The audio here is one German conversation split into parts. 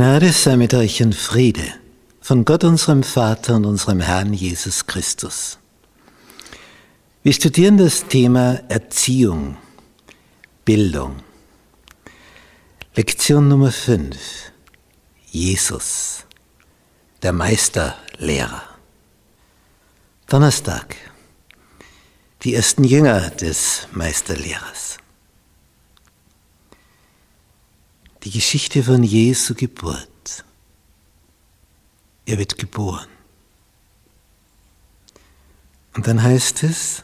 Gnade sei mit euch in Friede von Gott unserem Vater und unserem Herrn Jesus Christus. Wir studieren das Thema Erziehung, Bildung. Lektion Nummer 5. Jesus, der Meisterlehrer. Donnerstag. Die ersten Jünger des Meisterlehrers. Die Geschichte von Jesu Geburt. Er wird geboren. Und dann heißt es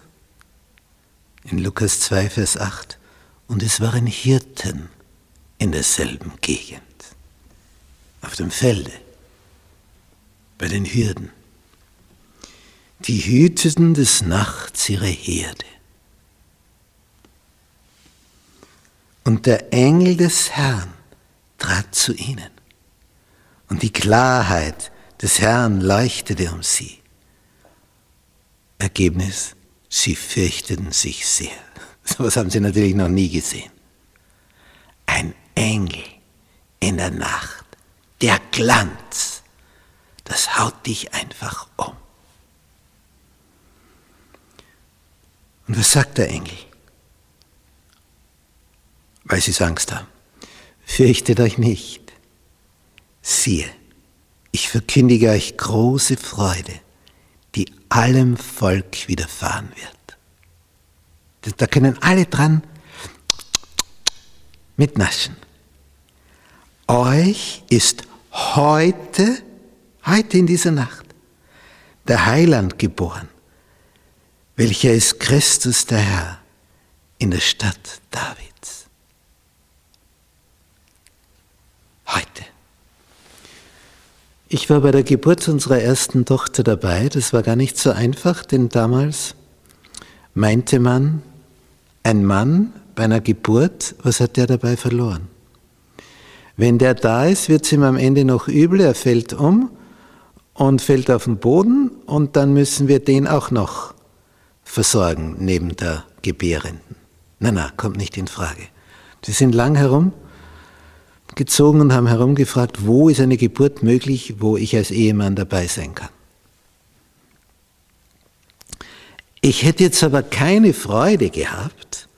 in Lukas 2, Vers 8, und es waren Hirten in derselben Gegend, auf dem Felde, bei den Hürden. Die hüteten des Nachts ihre Herde. Und der Engel des Herrn trat zu ihnen. Und die Klarheit des Herrn leuchtete um sie. Ergebnis, sie fürchteten sich sehr. So etwas haben sie natürlich noch nie gesehen. Ein Engel in der Nacht, der Glanz, das haut dich einfach um. Und was sagt der Engel? Weil sie Angst haben. Fürchtet euch nicht. Siehe, ich verkündige euch große Freude, die allem Volk widerfahren wird. Da können alle dran mitnaschen. Euch ist heute, heute in dieser Nacht, der Heiland geboren, welcher ist Christus der Herr in der Stadt David. heute. Ich war bei der Geburt unserer ersten Tochter dabei. Das war gar nicht so einfach, denn damals meinte man, ein Mann bei einer Geburt, was hat der dabei verloren? Wenn der da ist, wird es ihm am Ende noch übel, er fällt um und fällt auf den Boden und dann müssen wir den auch noch versorgen neben der Gebärenden. Na, na, kommt nicht in Frage. Die sind lang herum gezogen und haben herumgefragt, wo ist eine Geburt möglich, wo ich als Ehemann dabei sein kann. Ich hätte jetzt aber keine Freude gehabt,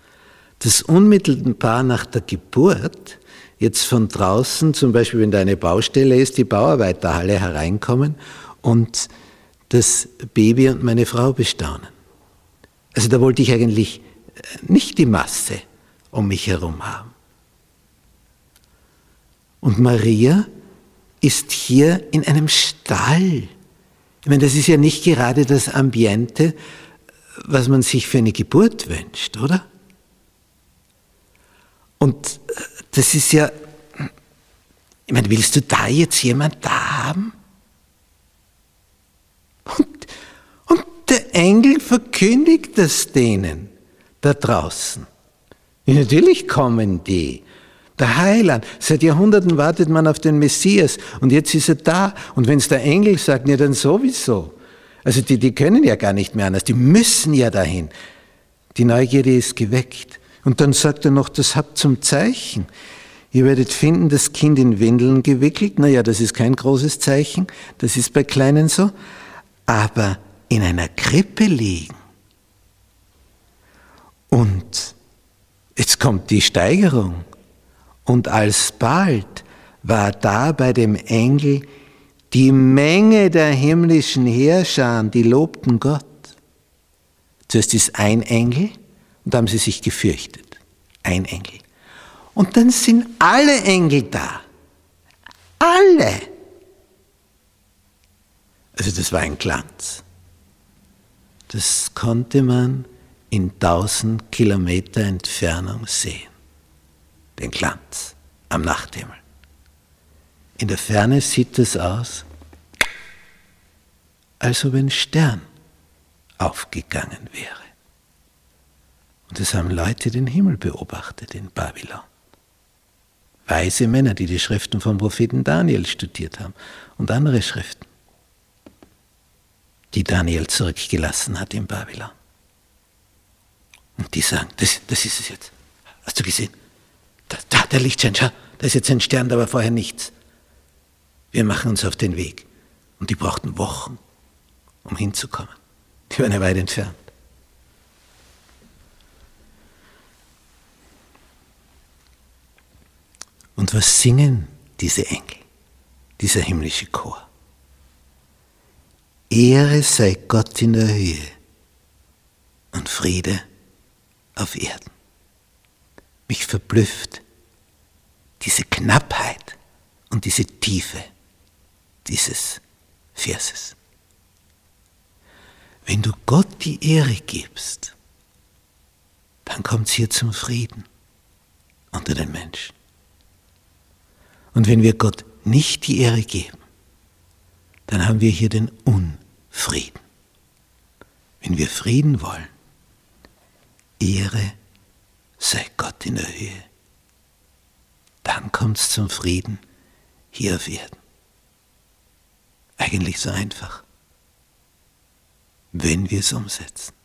dass unmittelbar nach der Geburt jetzt von draußen, zum Beispiel wenn da eine Baustelle ist, die Bauarbeiterhalle hereinkommen und das Baby und meine Frau bestaunen. Also da wollte ich eigentlich nicht die Masse um mich herum haben. Und Maria ist hier in einem Stall. Ich meine, das ist ja nicht gerade das Ambiente, was man sich für eine Geburt wünscht, oder? Und äh, das ist ja, ich meine, willst du da jetzt jemand da haben? Und, und der Engel verkündigt das denen da draußen. Ja, natürlich kommen die der Heiland. Seit Jahrhunderten wartet man auf den Messias und jetzt ist er da. Und wenn es der Engel sagt, ja dann sowieso. Also die, die können ja gar nicht mehr anders, die müssen ja dahin. Die Neugierde ist geweckt. Und dann sagt er noch, das habt zum Zeichen. Ihr werdet finden, das Kind in Windeln gewickelt. Naja, das ist kein großes Zeichen, das ist bei Kleinen so. Aber in einer Krippe liegen. Und jetzt kommt die Steigerung. Und alsbald war da bei dem Engel die Menge der himmlischen Herrscher, die lobten Gott. Zuerst ist ein Engel und da haben sie sich gefürchtet. Ein Engel. Und dann sind alle Engel da. Alle. Also das war ein Glanz. Das konnte man in tausend Kilometer Entfernung sehen den Glanz am Nachthimmel. In der Ferne sieht es aus, als ob ein Stern aufgegangen wäre. Und es haben Leute den Himmel beobachtet in Babylon. Weise Männer, die die Schriften vom Propheten Daniel studiert haben und andere Schriften, die Daniel zurückgelassen hat in Babylon. Und die sagen, das, das ist es jetzt. Hast du gesehen? Da, da der Lichtschein, schau, da ist jetzt ein Stern, da war vorher nichts. Wir machen uns auf den Weg. Und die brauchten Wochen, um hinzukommen. Die waren ja weit entfernt. Und was singen diese Engel, dieser himmlische Chor? Ehre sei Gott in der Höhe und Friede auf Erden. Mich verblüfft diese Knappheit und diese Tiefe dieses Verses. Wenn du Gott die Ehre gibst, dann kommt es hier zum Frieden unter den Menschen. Und wenn wir Gott nicht die Ehre geben, dann haben wir hier den Unfrieden. Wenn wir Frieden wollen, Ehre sei Gott in der Höhe, dann kommt es zum Frieden hier auf Erden. Eigentlich so einfach, wenn wir es umsetzen.